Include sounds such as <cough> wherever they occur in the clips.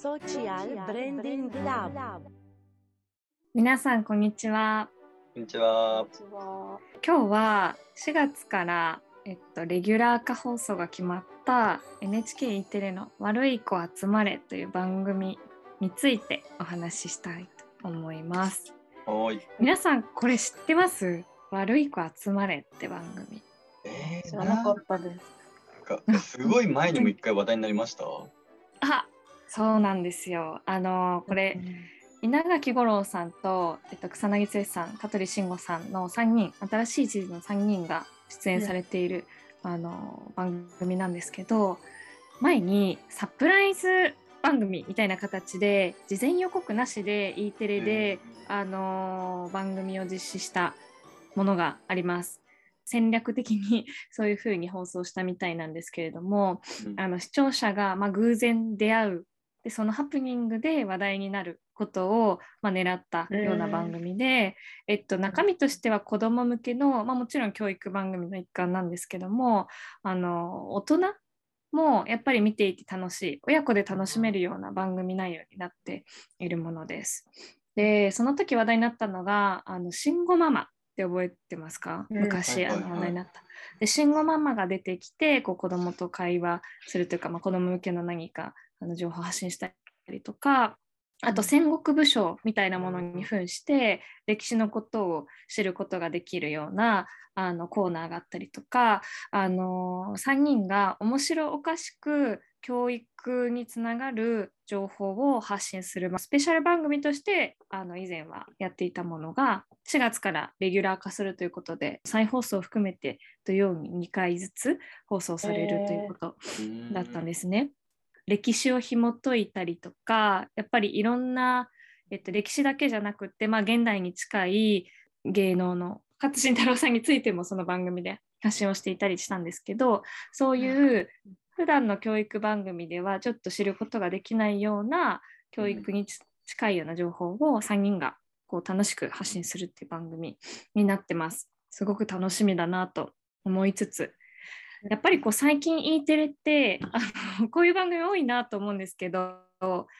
Social Branding Lab 皆さんこんにちはこんにちは。今日は4月から、えっと、レギュラー化放送が決まった NHKE テレの「悪い子集まれ」という番組についてお話ししたいと思いますはーい。皆さんこれ知ってます？悪い子集まれって番組えー、知らなかったです。なんかすごい前にも一回話題になりました。あ <laughs> そうなんですよ。あのこれ稲垣吾郎さんと、えっと、草薙剛さん香取慎吾さんの3人新しい地図の3人が出演されている、あの番組なんですけど前にサプライズ番組みたいな形で事前予告なしで E テレで、あの番組を実施したものがあります。戦略的に <laughs> そういうふうに放送したみたいなんですけれども、うん。あの視聴者がまあ偶然出会うでそのハプニングで話題になることをまあ狙ったような番組で、えっと、中身としては子ども向けの、まあ、もちろん教育番組の一環なんですけどもあの大人もやっぱり見ていて楽しい親子で楽しめるような番組内容になっているものです。でその時話題になったのが「あの慎吾ママ」って覚えてますか？うん。昔、あの話題になった。で慎吾ママが出てきてこう子供と会話するというか、まあ、子供向けの何かあの情報を発信したりとかあと戦国武将みたいなものに扮して歴史のことを知ることができるようなあのコーナーがあったりとか、あの3人が面白おかしく教育につながる情報を発信する、まあ、スペシャル番組としてあの以前はやっていたものが4月からレギュラー化するということで再放送を含めて土曜に2回ずつ放送されるということだったんですね。歴史を紐解いたりとかやっぱりいろんな、えっと、歴史だけじゃなくって、まあ、現代に近い芸能の勝新太郎さんについてもその番組で発信をしていたりしたんですけどそういう普段の教育番組ではちょっと知ることができないような教育につ近いような情報を3人がこう楽しく発信するっていう番組になってます。すごく楽しみだなと思いつつ。やっぱりこう最近 E テレってあのこういう番組多いなと思うんですけど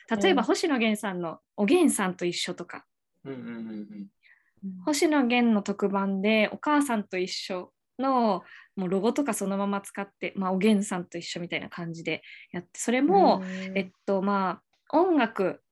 例えばうん。星野源さんの「おげんさんと一緒」とか。うんうんうん。星野源の特番で「お母さんと一緒」のもうロゴとかそのまま使って、まあ、おげんさんと一緒みたいな感じでやってそれも、えっとまあ音楽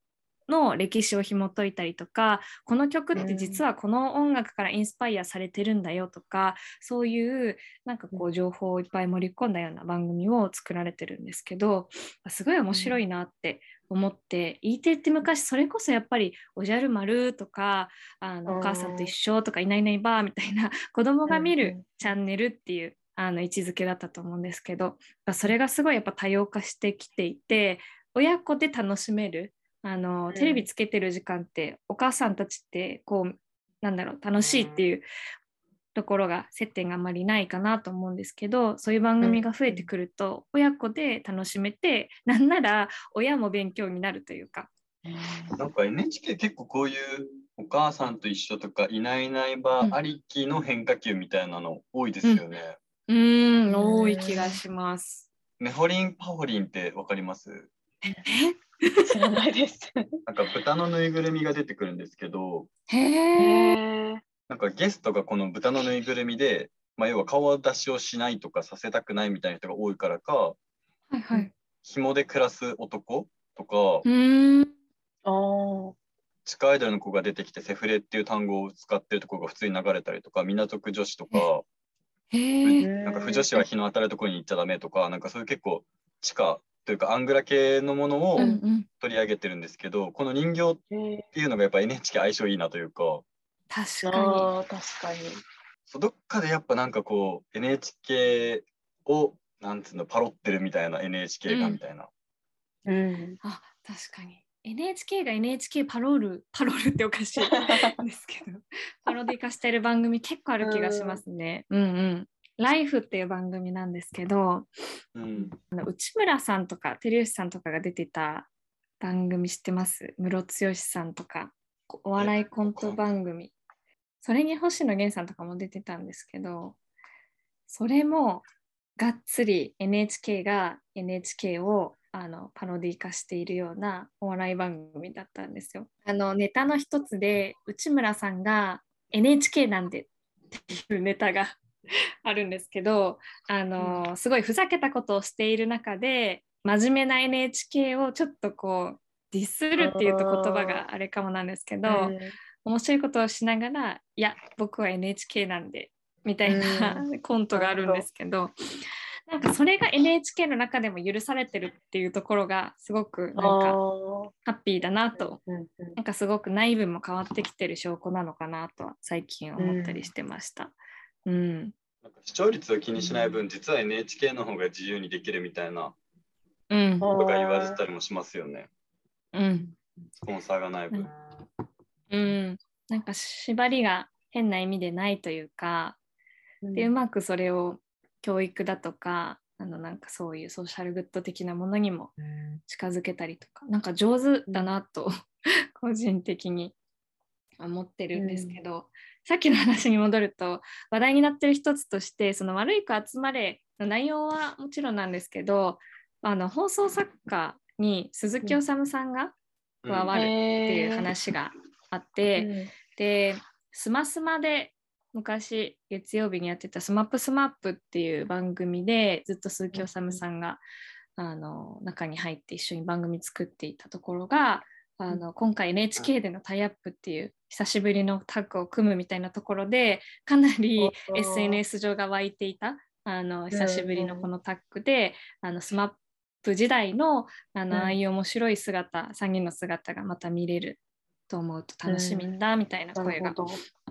の歴史を紐解いたりとかこの曲って実はこの音楽からインスパイアされてるんだよとか、そういうなんかこう情報をいっぱい盛り込んだような番組を作られてるんですけどすごい面白いなって思って、E テレって昔それこそやっぱり「おじゃる丸」とかあの「うんお母さんと一緒」とか「いないいないばー」みたいな子供が見るチャンネルっていうあの位置づけだったと思うんですけどそれがすごいやっぱ多様化してきていて親子で楽しめるあのん。テレビつけてる時間ってお母さんたちってこうなんだろう楽しいっていうところが接点があんまりないかなと思うんですけどそういう番組が増えてくると親子で楽しめて <laughs> なんなら親も勉強になるというか。なんか NHK 結構こういうお母さんと一緒とかいないいないばうん。ありきの変化球みたいなの多いですよね。うーん。多い多い気がします。ネホリンパホリンってわかります？知らないです。なんか豚のぬいぐるみが出てくるんですけど、へえ。え。なんかゲストがこの豚のぬいぐるみで、まあ、要は顔出しをしないとかさせたくないみたいな人が多いからか、はいはい。紐で暮らす男とか、うーん。ああ。地下アイドルの子が出てきてセフレっていう単語を使ってるところが普通に流れたりとか港区女子とかへえ。なんか不女子は日の当たるところに行っちゃダメとかなんかそういう結構地下というかアングラ系のものをうんうん。取り上げてるんですけど、この人形っえーていうのがやっぱ NHK 相性いいなというか確かああ、確かに。そうどっかでやっぱなんかこう NHK をなんつうのパロってるみたいな NHK がうんみたいな、うん。に。あ確かに。NHK が NHK パロールパロールっておかしいんですけど <laughs> パロディ化してる番組結構ある気がしますね。うんうん。ライフっていう番組なんですけどうん、あの内村さんとか照吉さんとかが出てた番組知ってます？ムロツヨシさんとかお笑いコント番組。それに星野源さんとかも出てたんですけどそれもがっつり NHK が NHK をあのパロディ化しているようなお笑い番組だったんですよ。あのネタの一つで内村さんが NHK なんでっていうネタが <laughs> あるんですけどあのすごいふざけたことをしている中で真面目な NHK をちょっとこうディスるっていうと言葉があれかもなんですけど、面白いことをしながらいや僕は NHK なんでみたいな、<laughs> コントがあるんですけどなんかそれが NHK の中でも許されてるっていうところがすごくなんかハッピーだなとなんかすごく内部も変わってきてる証拠なのかなとは最近思ったりしてました。うん、なんか視聴率を気にしない分、実は NHK の方が自由にできるみたいなうん、ことが言われてたりもしますよね。うん、スポンサーがない分。うん、なんか縛りが変な意味でないというか、でうまくそれを教育だとかあのなんかそういうソーシャルグッド的なものにも近づけたりとかなんか上手だなと個人的に思ってるんですけど、さっきの話に戻ると話題になってる一つとしてその悪い子集まれの内容はもちろんなんですけどあの放送作家に鈴木おさむさんが加わるっていう話があって、でスマスマで昔月曜日にやってた「スマップスマップっていう番組でずっと鈴木おさむさんがあの中に入って一緒に番組作っていたところがあの今回 NHK でのタイアップっていう久しぶりのタッグを組むみたいなところでかなり SNS 上が湧いていたあの久しぶりのこのタッグで、あのスマップ時代のあの、うん。ああいう面白い姿3人の姿がまた見れると思うと楽しみだみたいな声が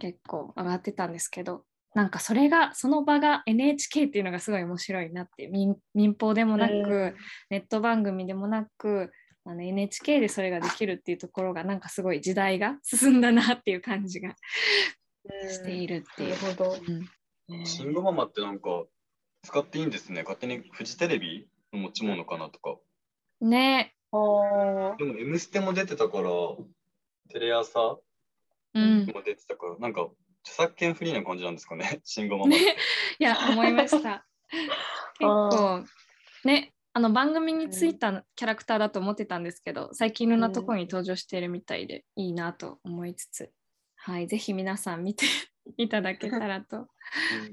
結構上がってたんですけどなんかそれがその場が NHK っていうのがすごい面白いなっていう民民放でもなく、うん。ネット番組でもなくあの NHK でそれができるっていうところがなんかすごい時代が進んだなっていう感じがしているっていうなる。ほど。うん慎吾ママってなんか使っていいんですね。勝手にフジテレビの持ち物かなとか。ねあーでも「M ステ」も出てたから、テレ朝うん、も出てたから、なんか著作権フリーな感じなんですかね、<laughs> 慎吾ママ。ねいや思いました。<laughs> 結構ねあの番組についたキャラクターだと思ってたんですけど最近いろんなところに登場しているみたいでいいなと思いつつ、はい、ぜひ皆さん見て <laughs> いただけたらと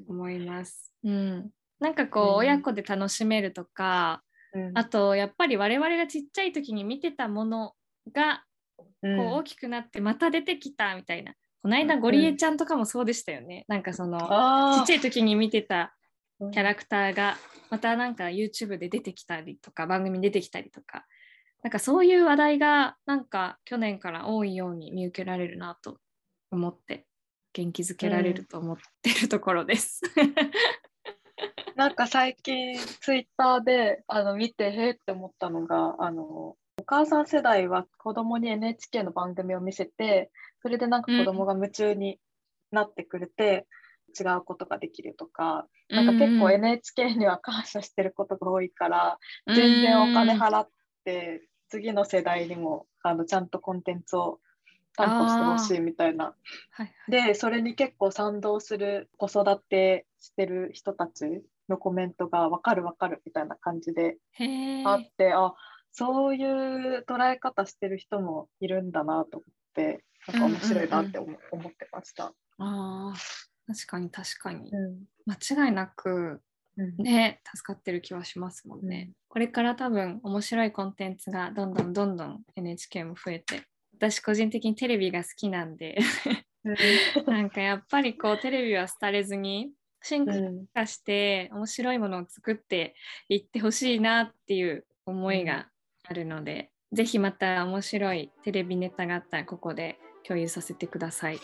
思います。うん、なんかこう、うん。親子で楽しめるとかうん。あとやっぱり我々がちっちゃい時に見てたものがうん。こう大きくなってまた出てきたみたいな、この間ゴリエちゃんとかもそうでしたよね、なんかそのちっちゃい時に見てたうんキャラクターがまたなんか YouTube で出てきたりとか番組に出てきたりとかなんかそういう話題がなんか去年から多いように見受けられるなと思って元気づけられると思ってるところです。<laughs> なんか最近ツイッターであの見てへーって思ったのがあのお母さん世代は子供に NHK の番組を見せてそれでなんか子供が夢中になってくれて、違うことができるとかなんか結構 NHK には感謝してることが多いから、全然お金払って次の世代にもあのちゃんとコンテンツを担保してほしいみたいな。はいでそれに結構賛同する子育てしてる人たちのコメントが分かる分かるみたいな感じであって、あそういう捉え方してる人もいるんだなと思ってなんか面白いなって思,、思ってました。あー確かに確かに。うん。間違いなくうん。ね助かってる気はしますもんね。これから多分面白いコンテンツがどんどんどんどん NHK も増えて私個人的にテレビが好きなんで <laughs> なんかやっぱりこうテレビは廃れずに進うん化して面白いものを作っていってほしいなっていう思いがあるので、ぜひまた面白いテレビネタがあったらここで共有させてください。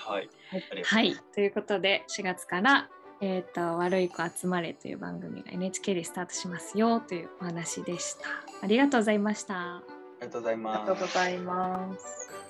はい。はいありがとうござはいうことで4月から、えーと「悪い子集まれ」という番組が NHK でスタートしますよというお話でした。ありがとうございました。ありがとうございありますがとう。ございます。